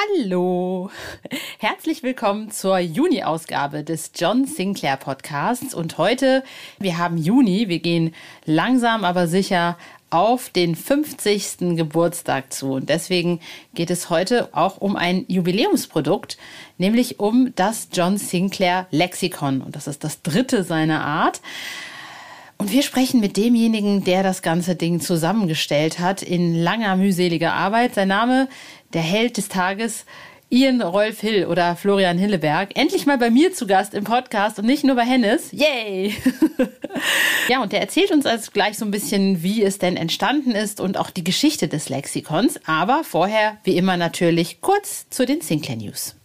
Hallo! Herzlich willkommen zur Juni-Ausgabe des John Sinclair Podcasts. Und heute, wir haben Juni, wir gehen langsam aber sicher auf den 50. Geburtstag zu. Und deswegen geht es heute auch um ein Jubiläumsprodukt, nämlich um das John Sinclair Lexikon. Und das ist das dritte seiner Art. Und wir sprechen mit demjenigen, der das ganze Ding zusammengestellt hat, in langer, mühseliger Arbeit. Sein Name der Held des Tages, Ian Rolf Hill oder Florian Hilleberg, endlich mal bei mir zu Gast im Podcast und nicht nur bei Hennes. Yay! ja, und der erzählt uns also gleich so ein bisschen, wie es denn entstanden ist und auch die Geschichte des Lexikons. Aber vorher, wie immer natürlich, kurz zu den Sinclair News.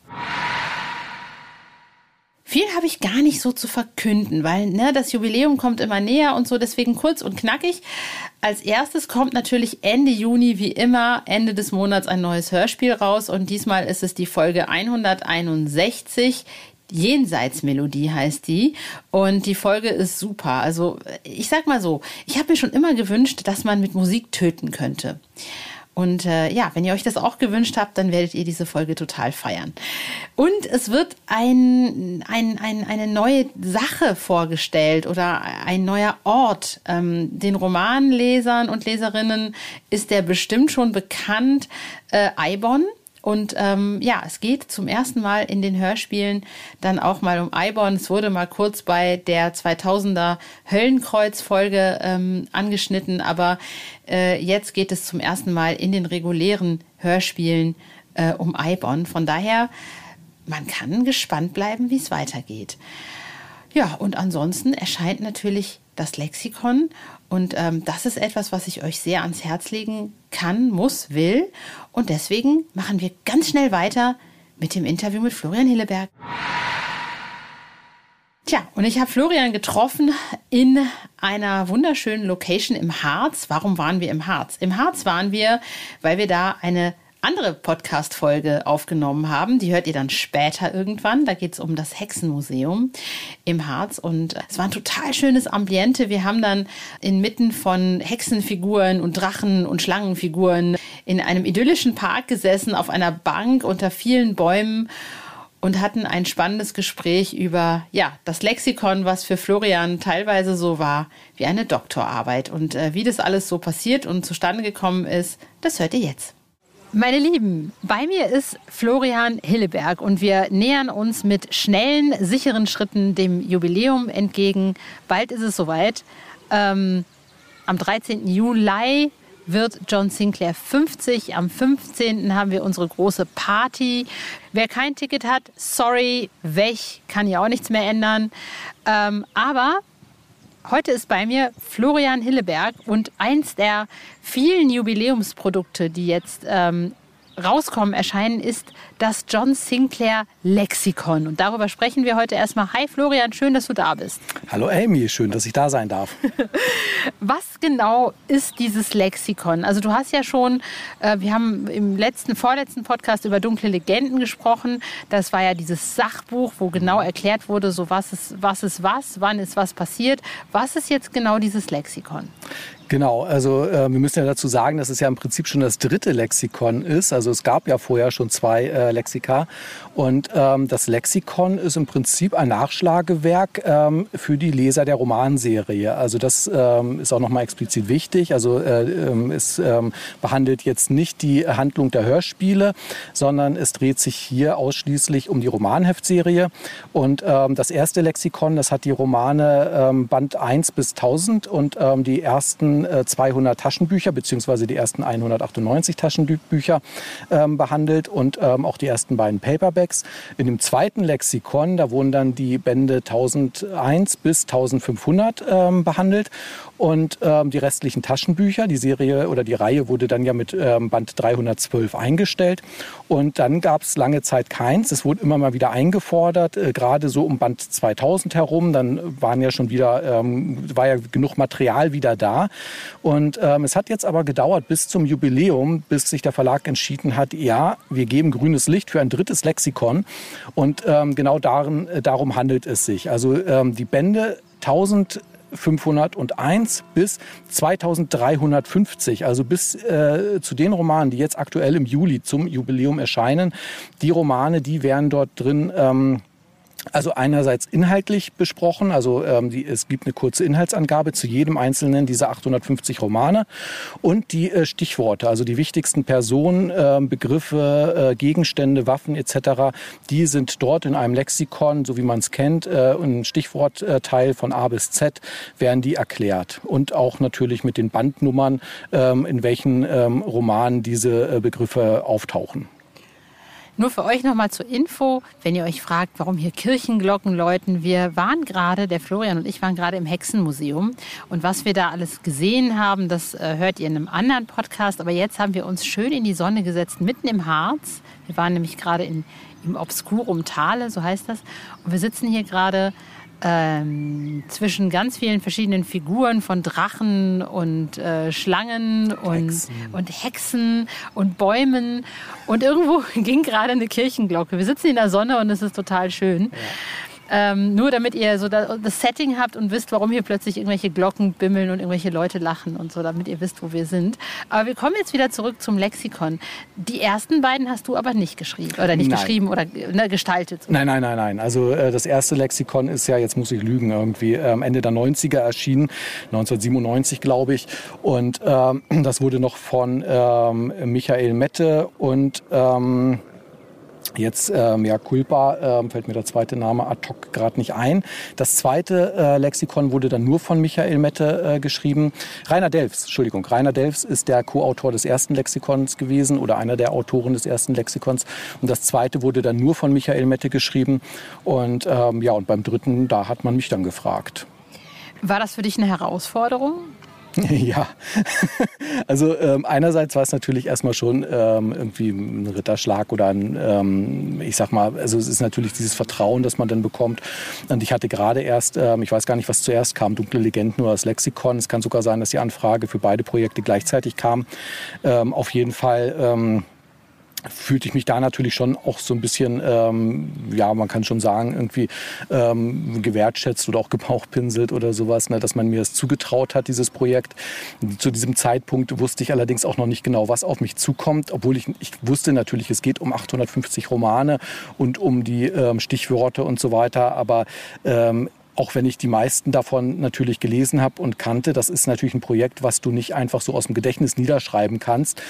Viel habe ich gar nicht so zu verkünden, weil ne, das Jubiläum kommt immer näher und so, deswegen kurz und knackig. Als erstes kommt natürlich Ende Juni, wie immer, Ende des Monats ein neues Hörspiel raus und diesmal ist es die Folge 161. Jenseitsmelodie heißt die und die Folge ist super. Also ich sag mal so, ich habe mir schon immer gewünscht, dass man mit Musik töten könnte. Und äh, ja, wenn ihr euch das auch gewünscht habt, dann werdet ihr diese Folge total feiern. Und es wird ein, ein, ein, eine neue Sache vorgestellt oder ein neuer Ort. Ähm, den Romanlesern und Leserinnen ist der bestimmt schon bekannt, äh, Eibon. Und ähm, ja, es geht zum ersten Mal in den Hörspielen dann auch mal um Eibon. Es wurde mal kurz bei der 2000er Höllenkreuz-Folge ähm, angeschnitten, aber äh, jetzt geht es zum ersten Mal in den regulären Hörspielen äh, um Eibon. Von daher, man kann gespannt bleiben, wie es weitergeht. Ja, und ansonsten erscheint natürlich das Lexikon. Und ähm, das ist etwas, was ich euch sehr ans Herz legen kann, muss, will. Und deswegen machen wir ganz schnell weiter mit dem Interview mit Florian Hilleberg. Tja, und ich habe Florian getroffen in einer wunderschönen Location im Harz. Warum waren wir im Harz? Im Harz waren wir, weil wir da eine andere Podcast-Folge aufgenommen haben. Die hört ihr dann später irgendwann. Da geht es um das Hexenmuseum im Harz. Und es war ein total schönes Ambiente. Wir haben dann inmitten von Hexenfiguren und Drachen und Schlangenfiguren in einem idyllischen Park gesessen, auf einer Bank unter vielen Bäumen und hatten ein spannendes Gespräch über ja, das Lexikon, was für Florian teilweise so war wie eine Doktorarbeit. Und äh, wie das alles so passiert und zustande gekommen ist, das hört ihr jetzt. Meine Lieben, bei mir ist Florian Hilleberg und wir nähern uns mit schnellen, sicheren Schritten dem Jubiläum entgegen. Bald ist es soweit. Ähm, am 13. Juli wird John Sinclair 50. Am 15. haben wir unsere große Party. Wer kein Ticket hat, sorry, weg, kann ja auch nichts mehr ändern. Ähm, aber heute ist bei mir Florian Hilleberg und eins der vielen Jubiläumsprodukte, die jetzt ähm, rauskommen, erscheinen, ist das John Sinclair Lexikon. Und darüber sprechen wir heute erstmal. Hi Florian, schön, dass du da bist. Hallo Amy, schön, dass ich da sein darf. Was genau ist dieses Lexikon? Also du hast ja schon, äh, wir haben im letzten, vorletzten Podcast über dunkle Legenden gesprochen. Das war ja dieses Sachbuch, wo genau erklärt wurde, so was ist was, ist was wann ist was passiert. Was ist jetzt genau dieses Lexikon? Genau, also äh, wir müssen ja dazu sagen, dass es ja im Prinzip schon das dritte Lexikon ist. Also es gab ja vorher schon zwei äh, Lexika. Und ähm, das Lexikon ist im Prinzip ein Nachschlagewerk ähm, für die Leser der Romanserie. Also das ähm, ist auch nochmal explizit wichtig. Also äh, ähm, es ähm, behandelt jetzt nicht die Handlung der Hörspiele, sondern es dreht sich hier ausschließlich um die Romanheftserie. Und ähm, das erste Lexikon, das hat die Romane Band 1 bis 1000 und die ersten ersten äh, 200 Taschenbücher beziehungsweise die ersten 198 Taschenbücher ähm, behandelt und ähm, auch die ersten beiden Paperbacks. In dem zweiten Lexikon, da wurden dann die Bände 1001 bis 1500 ähm, behandelt und ähm, die restlichen Taschenbücher. Die Serie oder die Reihe wurde dann ja mit ähm, Band 312 eingestellt und dann gab es lange Zeit keins. Es wurde immer mal wieder eingefordert, äh, gerade so um Band 2000 herum. Dann waren ja schon wieder, ähm, war ja genug Material wieder da. Und ähm, es hat jetzt aber gedauert bis zum Jubiläum, bis sich der Verlag entschieden hat, ja, wir geben grünes Licht für ein drittes Lexikon. Und ähm, genau darin, äh, darum handelt es sich. Also ähm, die Bände 1000 501 bis 2350, also bis äh, zu den Romanen, die jetzt aktuell im Juli zum Jubiläum erscheinen. Die Romane, die wären dort drin ähm, also einerseits inhaltlich besprochen, also ähm, die, es gibt eine kurze Inhaltsangabe zu jedem einzelnen dieser 850 Romane und die äh, Stichworte, also die wichtigsten Personen, äh, Begriffe, äh, Gegenstände, Waffen etc., die sind dort in einem Lexikon, so wie man es kennt, äh, ein Stichwortteil von A bis Z, werden die erklärt und auch natürlich mit den Bandnummern, ähm, in welchen ähm, Romanen diese äh, Begriffe auftauchen. Nur für euch nochmal zur Info, wenn ihr euch fragt, warum hier Kirchenglocken läuten. Wir waren gerade, der Florian und ich waren gerade im Hexenmuseum. Und was wir da alles gesehen haben, das äh, hört ihr in einem anderen Podcast. Aber jetzt haben wir uns schön in die Sonne gesetzt, mitten im Harz. Wir waren nämlich gerade in, im Obscurum Tale, so heißt das. Und wir sitzen hier gerade ähm, zwischen ganz vielen verschiedenen Figuren von Drachen und äh, Schlangen und Hexen. und Hexen und Bäumen. Und irgendwo ging gerade eine Kirchenglocke. Wir sitzen in der Sonne und es ist total schön. Ja. Ähm, nur damit ihr so das Setting habt und wisst, warum hier plötzlich irgendwelche Glocken bimmeln und irgendwelche Leute lachen und so, damit ihr wisst, wo wir sind. Aber wir kommen jetzt wieder zurück zum Lexikon. Die ersten beiden hast du aber nicht geschrieben oder nicht nein. geschrieben oder ne, gestaltet. Nein, nein, nein, nein. Also äh, das erste Lexikon ist ja, jetzt muss ich lügen, irgendwie äh, Ende der 90er erschienen, 1997 glaube ich. Und ähm, das wurde noch von ähm, Michael Mette und ähm, Jetzt, ähm, ja, Culpa, ähm, fällt mir der zweite Name ad hoc gerade nicht ein. Das zweite äh, Lexikon wurde dann nur von Michael Mette äh, geschrieben. Rainer Delfs, Entschuldigung, Rainer Delfs ist der Co-Autor des ersten Lexikons gewesen oder einer der Autoren des ersten Lexikons. Und das zweite wurde dann nur von Michael Mette geschrieben. Und ähm, ja, und beim dritten, da hat man mich dann gefragt. War das für dich eine Herausforderung? Ja, also ähm, einerseits war es natürlich erstmal schon ähm, irgendwie ein Ritterschlag oder ein, ähm, ich sag mal, also es ist natürlich dieses Vertrauen, das man dann bekommt. Und ich hatte gerade erst, ähm, ich weiß gar nicht, was zuerst kam, Dunkle Legenden oder das Lexikon. Es kann sogar sein, dass die Anfrage für beide Projekte gleichzeitig kam. Ähm, auf jeden Fall ähm, fühlte ich mich da natürlich schon auch so ein bisschen, ähm, ja, man kann schon sagen, irgendwie ähm, gewertschätzt oder auch gebauchpinselt oder sowas, ne, dass man mir das zugetraut hat, dieses Projekt. Zu diesem Zeitpunkt wusste ich allerdings auch noch nicht genau, was auf mich zukommt, obwohl ich, ich wusste natürlich, es geht um 850 Romane und um die ähm, Stichworte und so weiter, aber ähm, auch wenn ich die meisten davon natürlich gelesen habe und kannte, das ist natürlich ein Projekt, was du nicht einfach so aus dem Gedächtnis niederschreiben kannst,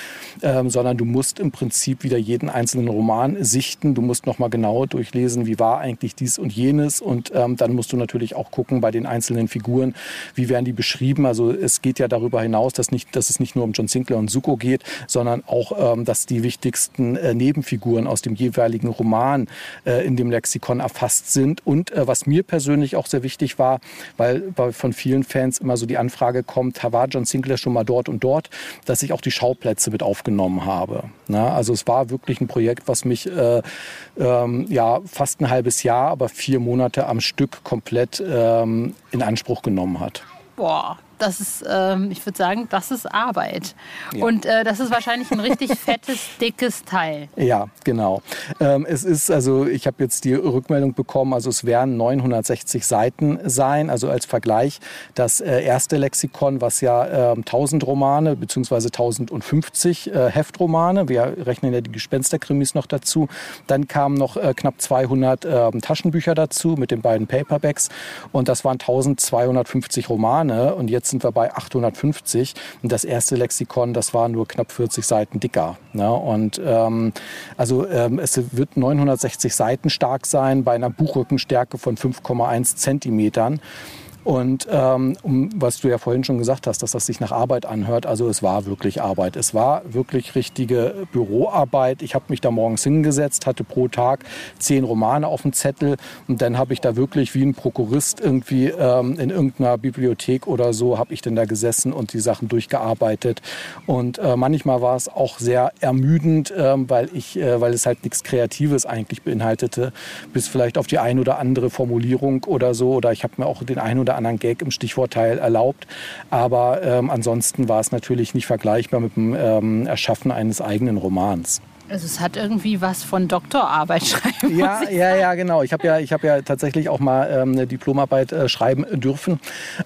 ähm, sondern du musst im Prinzip wieder jeden einzelnen Roman sichten. Du musst nochmal genau durchlesen, wie war eigentlich dies und jenes. Und ähm, dann musst du natürlich auch gucken bei den einzelnen Figuren, wie werden die beschrieben. Also es geht ja darüber hinaus, dass, nicht, dass es nicht nur um John Sinclair und Suko geht, sondern auch, ähm, dass die wichtigsten äh, Nebenfiguren aus dem jeweiligen Roman äh, in dem Lexikon erfasst sind. Und äh, was mir persönlich auch sehr wichtig war, weil von vielen Fans immer so die Anfrage kommt, war John Sinclair schon mal dort und dort, dass ich auch die Schauplätze mit aufgenommen habe. Na, also es war wirklich ein Projekt, was mich äh, ähm, ja fast ein halbes Jahr, aber vier Monate am Stück komplett ähm, in Anspruch genommen hat. Boah, das ist, ähm, ich würde sagen, das ist Arbeit. Ja. Und äh, das ist wahrscheinlich ein richtig fettes, dickes Teil. Ja, genau. Ähm, es ist, also ich habe jetzt die Rückmeldung bekommen, also es werden 960 Seiten sein. Also als Vergleich das äh, erste Lexikon, was ja äh, 1000 Romane bzw. 1050 äh, Heftromane, wir rechnen ja die Gespensterkrimis noch dazu. Dann kamen noch äh, knapp 200 ähm, Taschenbücher dazu mit den beiden Paperbacks und das waren 1250 Romane und jetzt sind wir bei 850. Und das erste Lexikon, das war nur knapp 40 Seiten dicker. Ne? Und ähm, also ähm, es wird 960 Seiten stark sein bei einer Buchrückenstärke von 5,1 Zentimetern. Und ähm, um, was du ja vorhin schon gesagt hast, dass das sich nach Arbeit anhört, also es war wirklich Arbeit. Es war wirklich richtige Büroarbeit. Ich habe mich da morgens hingesetzt, hatte pro Tag zehn Romane auf dem Zettel und dann habe ich da wirklich wie ein Prokurist irgendwie ähm, in irgendeiner Bibliothek oder so, habe ich denn da gesessen und die Sachen durchgearbeitet. Und äh, manchmal war es auch sehr ermüdend, äh, weil, ich, äh, weil es halt nichts Kreatives eigentlich beinhaltete, bis vielleicht auf die ein oder andere Formulierung oder so. Oder ich habe mir auch den einen oder anderen Gag im Stichwortteil erlaubt. Aber ähm, ansonsten war es natürlich nicht vergleichbar mit dem ähm, Erschaffen eines eigenen Romans. Also es hat irgendwie was von Doktorarbeit schreiben. Ja, ja, ja, genau. Ich habe ja, ich habe ja tatsächlich auch mal ähm, eine Diplomarbeit äh, schreiben dürfen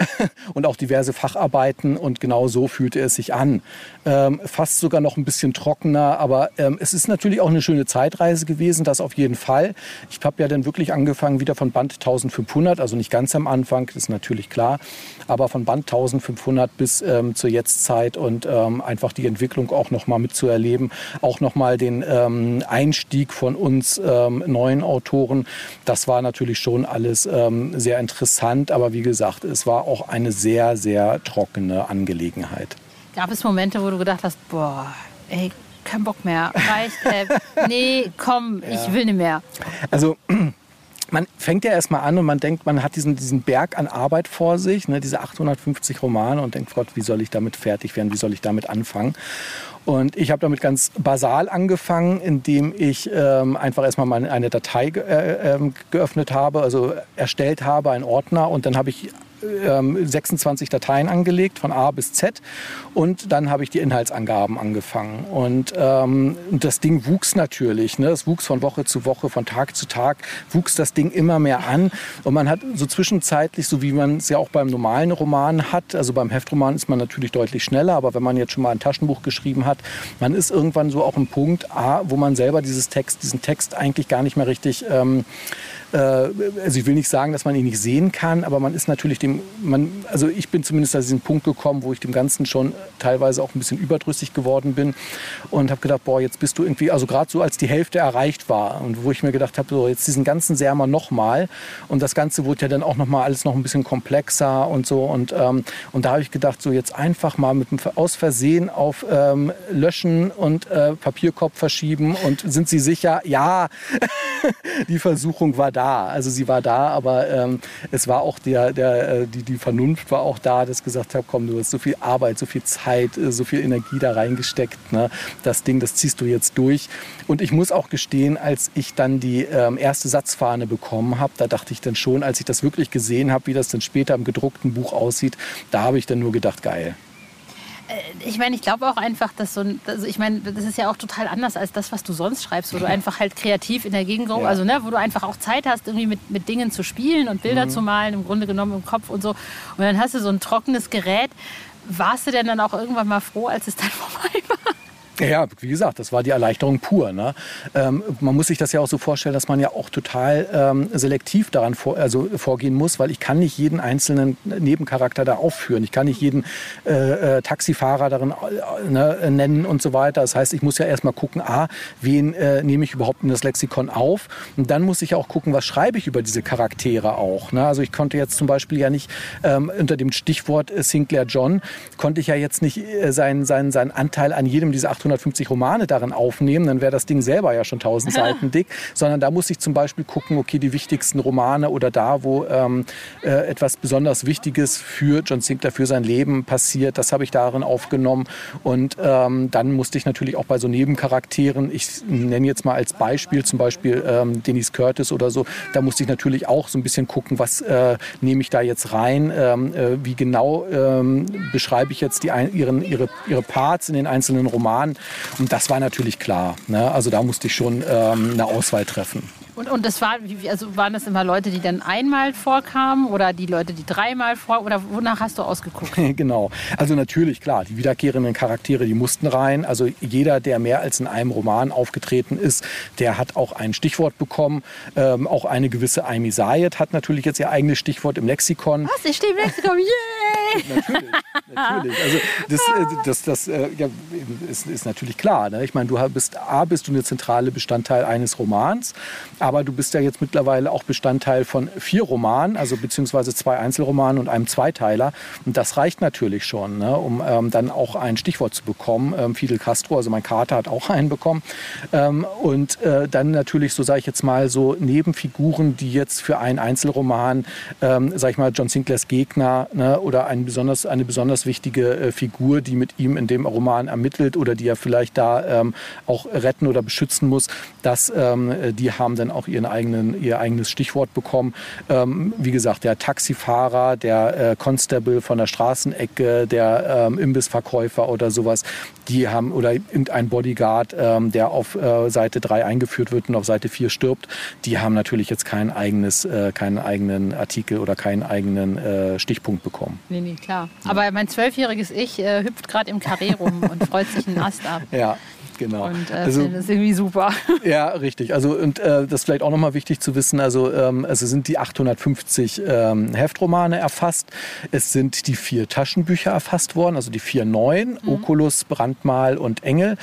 und auch diverse Facharbeiten und genau so fühlte es sich an. Ähm, fast sogar noch ein bisschen trockener, aber ähm, es ist natürlich auch eine schöne Zeitreise gewesen, das auf jeden Fall. Ich habe ja dann wirklich angefangen wieder von Band 1500, also nicht ganz am Anfang, das ist natürlich klar, aber von Band 1500 bis ähm, zur Jetztzeit und ähm, einfach die Entwicklung auch noch mal mitzuerleben, auch noch mal den den ähm, Einstieg von uns ähm, neuen Autoren. Das war natürlich schon alles ähm, sehr interessant, aber wie gesagt, es war auch eine sehr, sehr trockene Angelegenheit. Gab es Momente, wo du gedacht hast, boah, ey, kein Bock mehr, reicht, äh, nee, komm, ja. ich will nicht mehr. Also man fängt ja erstmal an und man denkt, man hat diesen, diesen Berg an Arbeit vor sich, ne, diese 850 Romane und denkt, Gott, wie soll ich damit fertig werden, wie soll ich damit anfangen? Und ich habe damit ganz basal angefangen, indem ich ähm, einfach erstmal mal eine Datei ge äh, ähm, geöffnet habe, also erstellt habe, einen Ordner. Und dann habe ich 26 ähm, Dateien angelegt, von A bis Z. Und dann habe ich die Inhaltsangaben angefangen. Und ähm, das Ding wuchs natürlich. Ne? Es wuchs von Woche zu Woche, von Tag zu Tag, wuchs das Ding immer mehr an. Und man hat so zwischenzeitlich, so wie man es ja auch beim normalen Roman hat, also beim Heftroman ist man natürlich deutlich schneller, aber wenn man jetzt schon mal ein Taschenbuch geschrieben hat, man ist irgendwann so auch im Punkt A, wo man selber dieses Text, diesen Text eigentlich gar nicht mehr richtig ähm, äh, also ich will nicht sagen, dass man ihn nicht sehen kann, aber man ist natürlich dem, man, also ich bin zumindest an diesen Punkt gekommen, wo ich dem Ganzen schon teilweise auch ein bisschen überdrüssig geworden bin und habe gedacht, boah, jetzt bist du irgendwie, also gerade so als die Hälfte erreicht war und wo ich mir gedacht habe, so jetzt diesen ganzen Sermer nochmal und das Ganze wurde ja dann auch nochmal alles noch ein bisschen komplexer und so und, ähm, und da habe ich gedacht, so jetzt einfach mal mit dem aus Versehen auf ähm, Löschen und äh, Papierkorb verschieben und sind Sie sicher? Ja, die Versuchung war da. Also sie war da, aber ähm, es war auch der, der, äh, die, die Vernunft war auch da, dass ich gesagt habe, komm, du hast so viel Arbeit, so viel Zeit, äh, so viel Energie da reingesteckt. Ne? Das Ding, das ziehst du jetzt durch. Und ich muss auch gestehen, als ich dann die ähm, erste Satzfahne bekommen habe, da dachte ich dann schon, als ich das wirklich gesehen habe, wie das dann später im gedruckten Buch aussieht, da habe ich dann nur gedacht, geil. Äh, ich meine, ich glaube auch einfach, dass so ein, also ich meine, das ist ja auch total anders als das, was du sonst schreibst, wo du einfach halt kreativ in der Gegend, ja. also ne, wo du einfach auch Zeit hast, irgendwie mit, mit Dingen zu spielen und Bilder mhm. zu malen, im Grunde genommen im Kopf und so. Und dann hast du so ein trockenes Gerät. Warst du denn dann auch irgendwann mal froh, als es dann vorbei war? Ja, wie gesagt, das war die Erleichterung pur. Ne? Ähm, man muss sich das ja auch so vorstellen, dass man ja auch total ähm, selektiv daran vor, also vorgehen muss, weil ich kann nicht jeden einzelnen Nebencharakter da aufführen. Ich kann nicht jeden äh, äh, Taxifahrer darin äh, ne, nennen und so weiter. Das heißt, ich muss ja erstmal gucken, a, wen äh, nehme ich überhaupt in das Lexikon auf? Und dann muss ich auch gucken, was schreibe ich über diese Charaktere auch. Ne? Also ich konnte jetzt zum Beispiel ja nicht ähm, unter dem Stichwort äh, Sinclair John, konnte ich ja jetzt nicht äh, seinen, seinen, seinen Anteil an jedem dieser 800 850 Romane darin aufnehmen, dann wäre das Ding selber ja schon 1000 Seiten dick, sondern da muss ich zum Beispiel gucken, okay, die wichtigsten Romane oder da, wo ähm, äh, etwas besonders Wichtiges für John Sinclair, für sein Leben passiert, das habe ich darin aufgenommen. Und ähm, dann musste ich natürlich auch bei so Nebencharakteren, ich nenne jetzt mal als Beispiel zum Beispiel ähm, Denise Curtis oder so, da musste ich natürlich auch so ein bisschen gucken, was äh, nehme ich da jetzt rein, ähm, äh, wie genau ähm, beschreibe ich jetzt die, ihren, ihre, ihre Parts in den einzelnen Romanen und das war natürlich klar. Ne? Also da musste ich schon ähm, eine Auswahl treffen. Und, und das war, also waren das immer Leute, die dann einmal vorkamen oder die Leute, die dreimal vor oder wonach hast du ausgeguckt? genau. Also natürlich, klar, die wiederkehrenden Charaktere, die mussten rein. Also jeder, der mehr als in einem Roman aufgetreten ist, der hat auch ein Stichwort bekommen. Ähm, auch eine gewisse Amy Sayed hat natürlich jetzt ihr eigenes Stichwort im Lexikon. Was? Ich stehe im Lexikon, yay! natürlich, natürlich. Also das, äh, das, das äh, ja, ist, ist, natürlich klar. Ne? Ich meine, du bist A, bist du eine zentrale Bestandteil eines Romans, aber du bist ja jetzt mittlerweile auch Bestandteil von vier Romanen, also beziehungsweise zwei Einzelromanen und einem Zweiteiler. Und das reicht natürlich schon, ne, um ähm, dann auch ein Stichwort zu bekommen. Ähm, Fidel Castro, also mein Kater hat auch einen bekommen. Ähm, und äh, dann natürlich, so sage ich jetzt mal, so Nebenfiguren, die jetzt für einen Einzelroman, ähm, sage ich mal, John Sinclairs Gegner ne, oder ein besonders, eine besonders wichtige äh, Figur, die mit ihm in dem Roman ermittelt oder die er vielleicht da ähm, auch retten oder beschützen muss, dass ähm, die haben dann auch ihren eigenen, ihr eigenes Stichwort bekommen. Ähm, wie gesagt, der Taxifahrer, der äh, Constable von der Straßenecke, der ähm, Imbissverkäufer oder sowas, die haben, oder irgendein Bodyguard, ähm, der auf äh, Seite 3 eingeführt wird und auf Seite 4 stirbt, die haben natürlich jetzt kein eigenes, äh, keinen eigenen Artikel oder keinen eigenen äh, Stichpunkt bekommen. Nee, nee, klar. Aber mein zwölfjähriges Ich äh, hüpft gerade im Karree rum und freut sich einen Ast ab. Ja, Genau. Und äh, also, das ist irgendwie super. Ja, richtig. Also und äh, das ist vielleicht auch nochmal wichtig zu wissen. Also ähm, also sind die 850 ähm, Heftromane erfasst. Es sind die vier Taschenbücher erfasst worden, also die vier neuen, mhm. Oculus, Brandmal und Engel.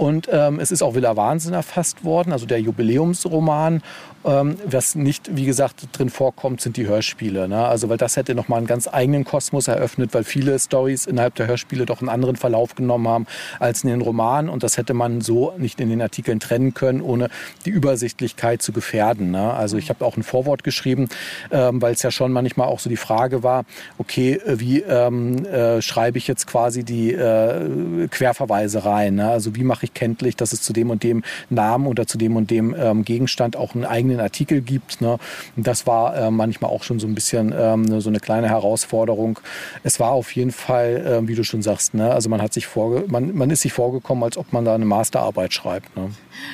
Und ähm, es ist auch Villa Wahnsinn erfasst worden, also der Jubiläumsroman. Ähm, was nicht, wie gesagt, drin vorkommt, sind die Hörspiele. Ne? Also, weil das hätte nochmal einen ganz eigenen Kosmos eröffnet, weil viele Stories innerhalb der Hörspiele doch einen anderen Verlauf genommen haben als in den Romanen. Und das hätte man so nicht in den Artikeln trennen können, ohne die Übersichtlichkeit zu gefährden. Ne? Also, ich habe auch ein Vorwort geschrieben, ähm, weil es ja schon manchmal auch so die Frage war, okay, wie ähm, äh, schreibe ich jetzt quasi die äh, Querverweise rein? Ne? Also, wie mache ich kenntlich, dass es zu dem und dem Namen oder zu dem und dem ähm, Gegenstand auch einen eigenen Artikel gibt. Ne? Das war äh, manchmal auch schon so ein bisschen ähm, ne, so eine kleine Herausforderung. Es war auf jeden Fall, äh, wie du schon sagst, ne? also man hat sich vorge man, man ist sich vorgekommen, als ob man da eine Masterarbeit schreibt. Ne?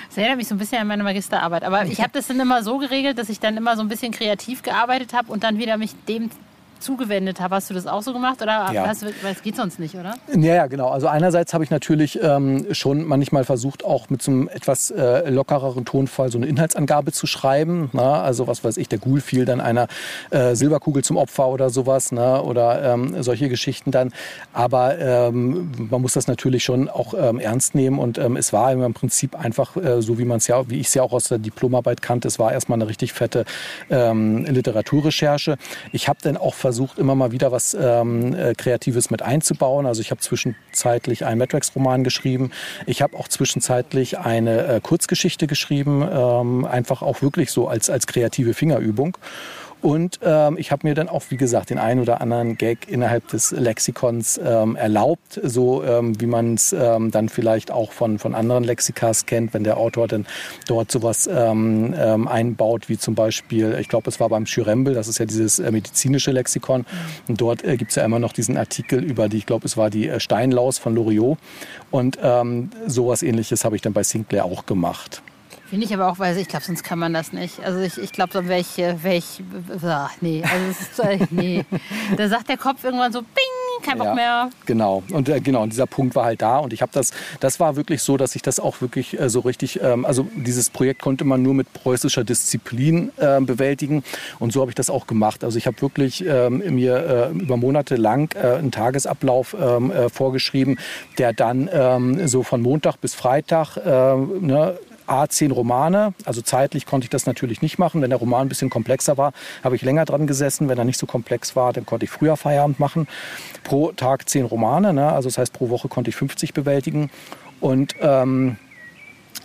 Das erinnert mich so ein bisschen an meine Magisterarbeit. Aber ich habe das dann immer so geregelt, dass ich dann immer so ein bisschen kreativ gearbeitet habe und dann wieder mich dem zugewendet habe. Hast du das auch so gemacht oder ja. hast du, weil es geht sonst nicht, oder? Ja, ja, genau. Also einerseits habe ich natürlich ähm, schon manchmal versucht, auch mit so einem etwas äh, lockereren Tonfall so eine Inhaltsangabe zu schreiben. Na? Also was weiß ich, der Ghoul fiel dann einer äh, Silberkugel zum Opfer oder sowas ne? oder ähm, solche Geschichten dann. Aber ähm, man muss das natürlich schon auch ähm, ernst nehmen und ähm, es war im Prinzip einfach äh, so, wie man es ja, wie ich es ja auch aus der Diplomarbeit kannte, es war erstmal eine richtig fette ähm, Literaturrecherche. Ich habe dann auch versucht, immer mal wieder was ähm, äh, Kreatives mit einzubauen. Also ich habe zwischenzeitlich einen Matrix-Roman geschrieben. Ich habe auch zwischenzeitlich eine äh, Kurzgeschichte geschrieben, ähm, einfach auch wirklich so als, als kreative Fingerübung. Und ähm, ich habe mir dann auch, wie gesagt, den einen oder anderen Gag innerhalb des Lexikons ähm, erlaubt, so ähm, wie man es ähm, dann vielleicht auch von, von anderen Lexikas kennt, wenn der Autor dann dort sowas ähm, ähm, einbaut, wie zum Beispiel, ich glaube, es war beim Schürembel, das ist ja dieses äh, medizinische Lexikon. Und dort äh, gibt es ja immer noch diesen Artikel über die, ich glaube, es war die äh, Steinlaus von Loriot. Und ähm, sowas ähnliches habe ich dann bei Sinclair auch gemacht. Finde ich aber auch, weil ich glaube, sonst kann man das nicht. Also ich, ich glaube, dann wäre ich, wär ich, ach, nee, also es ist, äh, nee. Da sagt der Kopf irgendwann so, bing, kein Bock ja, mehr. Genau, und äh, genau, und dieser Punkt war halt da und ich habe das, das war wirklich so, dass ich das auch wirklich äh, so richtig, ähm, also dieses Projekt konnte man nur mit preußischer Disziplin äh, bewältigen und so habe ich das auch gemacht. Also ich habe wirklich ähm, mir äh, über Monate lang äh, einen Tagesablauf ähm, vorgeschrieben, der dann ähm, so von Montag bis Freitag ne, A, zehn Romane. Also zeitlich konnte ich das natürlich nicht machen. Wenn der Roman ein bisschen komplexer war, habe ich länger dran gesessen. Wenn er nicht so komplex war, dann konnte ich früher Feierabend machen. Pro Tag zehn Romane. Ne? Also das heißt, pro Woche konnte ich 50 bewältigen. Und ähm,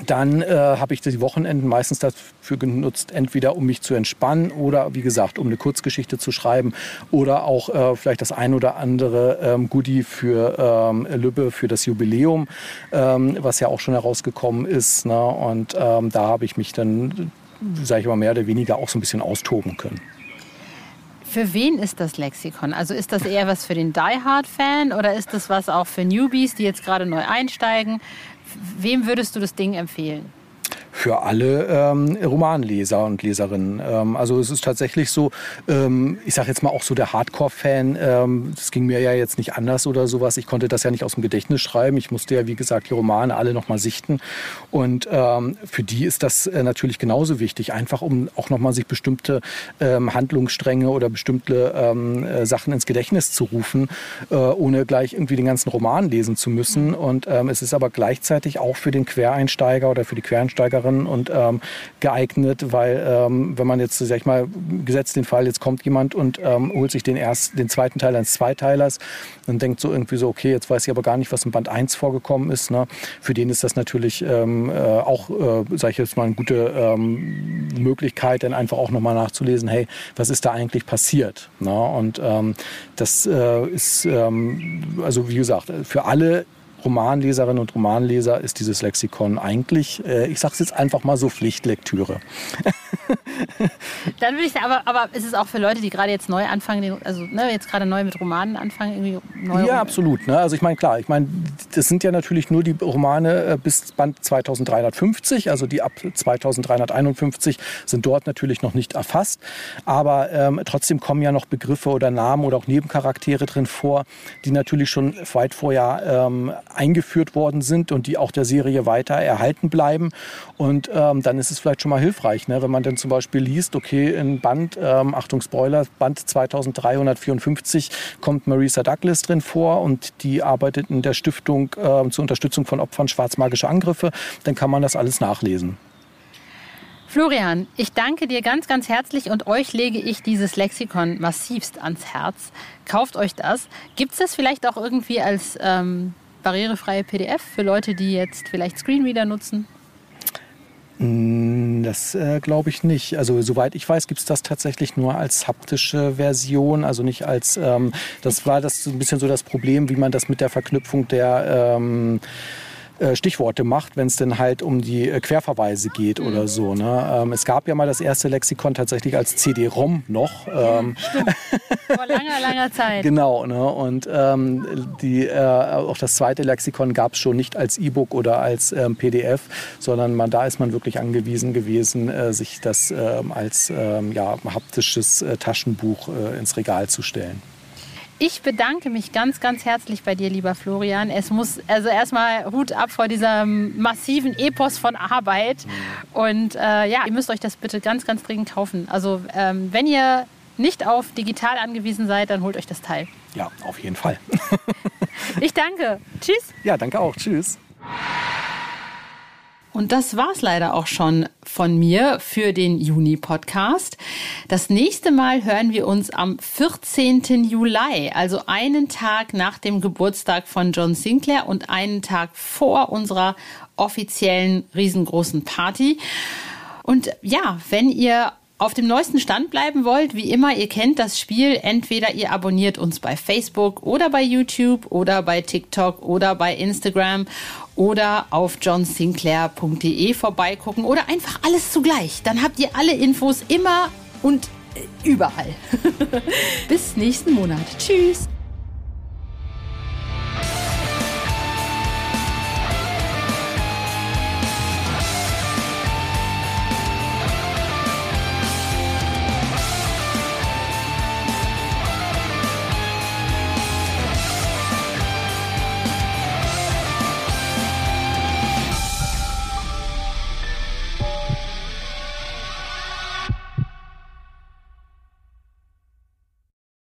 dann äh, habe ich die Wochenenden meistens dafür genutzt, entweder um mich zu entspannen oder wie gesagt, um eine Kurzgeschichte zu schreiben oder auch äh, vielleicht das ein oder andere ähm, Goodie für ähm, Lübbe für das Jubiläum, ähm, was ja auch schon herausgekommen ist. Ne? Und ähm, da habe ich mich dann, sage ich mal, mehr oder weniger auch so ein bisschen austoben können. Für wen ist das Lexikon? Also ist das eher was für den Die Hard Fan oder ist das was auch für Newbies, die jetzt gerade neu einsteigen? Wem würdest du das Ding empfehlen? Für alle ähm, Romanleser und Leserinnen. Ähm, also es ist tatsächlich so, ähm, ich sage jetzt mal auch so der Hardcore-Fan, ähm, das ging mir ja jetzt nicht anders oder sowas. Ich konnte das ja nicht aus dem Gedächtnis schreiben. Ich musste ja, wie gesagt, die Romane alle nochmal sichten. Und ähm, für die ist das äh, natürlich genauso wichtig, einfach um auch nochmal sich bestimmte ähm, Handlungsstränge oder bestimmte ähm, äh, Sachen ins Gedächtnis zu rufen, äh, ohne gleich irgendwie den ganzen Roman lesen zu müssen. Und ähm, es ist aber gleichzeitig auch für den Quereinsteiger oder für die Quereinsteiger Romanleserin und ähm, geeignet, weil ähm, wenn man jetzt, sag ich mal, gesetzt den Fall, jetzt kommt jemand und ähm, holt sich den ersten, den zweiten Teil eines Zweiteilers und denkt so irgendwie so, okay, jetzt weiß ich aber gar nicht, was im Band 1 vorgekommen ist. Ne? Für den ist das natürlich ähm, äh, auch, äh, sage ich jetzt mal, eine gute ähm, Möglichkeit, dann einfach auch nochmal nachzulesen, hey, was ist da eigentlich passiert? Ne? Und ähm, das äh, ist, ähm, also wie gesagt, für alle Romanleserinnen und Romanleser ist dieses Lexikon eigentlich, äh, ich sage es jetzt einfach mal so, Pflichtlektüre. Dann würde ich sagen, aber, aber ist es auch für Leute, die gerade jetzt neu anfangen, also ne, jetzt gerade neu mit Romanen anfangen, irgendwie neu Ja, absolut. Ne? Also ich meine, klar, ich meine, das sind ja natürlich nur die Romane äh, bis Band 2350, also die ab 2351 sind dort natürlich noch nicht erfasst. Aber ähm, trotzdem kommen ja noch Begriffe oder Namen oder auch Nebencharaktere drin vor, die natürlich schon weit vorher ähm, eingeführt worden sind und die auch der Serie weiter erhalten bleiben. Und ähm, dann ist es vielleicht schon mal hilfreich, ne? wenn man dann zum Beispiel liest, okay, in Band, ähm, Achtung Spoiler, Band 2354 kommt Marisa Douglas drin vor und die arbeitet in der Stiftung äh, zur Unterstützung von Opfern schwarzmagischer Angriffe, dann kann man das alles nachlesen. Florian, ich danke dir ganz, ganz herzlich und euch lege ich dieses Lexikon massivst ans Herz. Kauft euch das. Gibt es das vielleicht auch irgendwie als ähm, barrierefreie PDF für Leute, die jetzt vielleicht Screenreader nutzen? Mm, das äh, glaube ich nicht. Also soweit ich weiß, gibt es das tatsächlich nur als haptische Version, also nicht als. Ähm, das war das ein bisschen so das Problem, wie man das mit der Verknüpfung der ähm, äh, Stichworte macht, wenn es denn halt um die äh, Querverweise geht mhm. oder so. Ne? Ähm, es gab ja mal das erste Lexikon tatsächlich als CD-ROM noch. Ähm. Vor langer, langer Zeit. genau. Ne? Und ähm, die, äh, auch das zweite Lexikon gab es schon nicht als E-Book oder als ähm, PDF, sondern man, da ist man wirklich angewiesen gewesen, äh, sich das ähm, als ähm, ja, haptisches Taschenbuch ins Regal zu stellen. Ich bedanke mich ganz, ganz herzlich bei dir, lieber Florian. Es muss also erstmal Hut ab vor diesem massiven Epos von Arbeit. Und äh, ja, ihr müsst euch das bitte ganz, ganz dringend kaufen. Also ähm, wenn ihr nicht auf digital angewiesen seid, dann holt euch das Teil. Ja, auf jeden Fall. ich danke. Tschüss. Ja, danke auch. Tschüss. Und das war's leider auch schon von mir für den Juni-Podcast. Das nächste Mal hören wir uns am 14. Juli, also einen Tag nach dem Geburtstag von John Sinclair und einen Tag vor unserer offiziellen riesengroßen Party. Und ja, wenn ihr auf dem neuesten Stand bleiben wollt, wie immer, ihr kennt das Spiel. Entweder ihr abonniert uns bei Facebook oder bei YouTube oder bei TikTok oder bei Instagram oder auf johnsinclair.de vorbeigucken oder einfach alles zugleich. Dann habt ihr alle Infos immer und äh, überall. Bis nächsten Monat. Tschüss.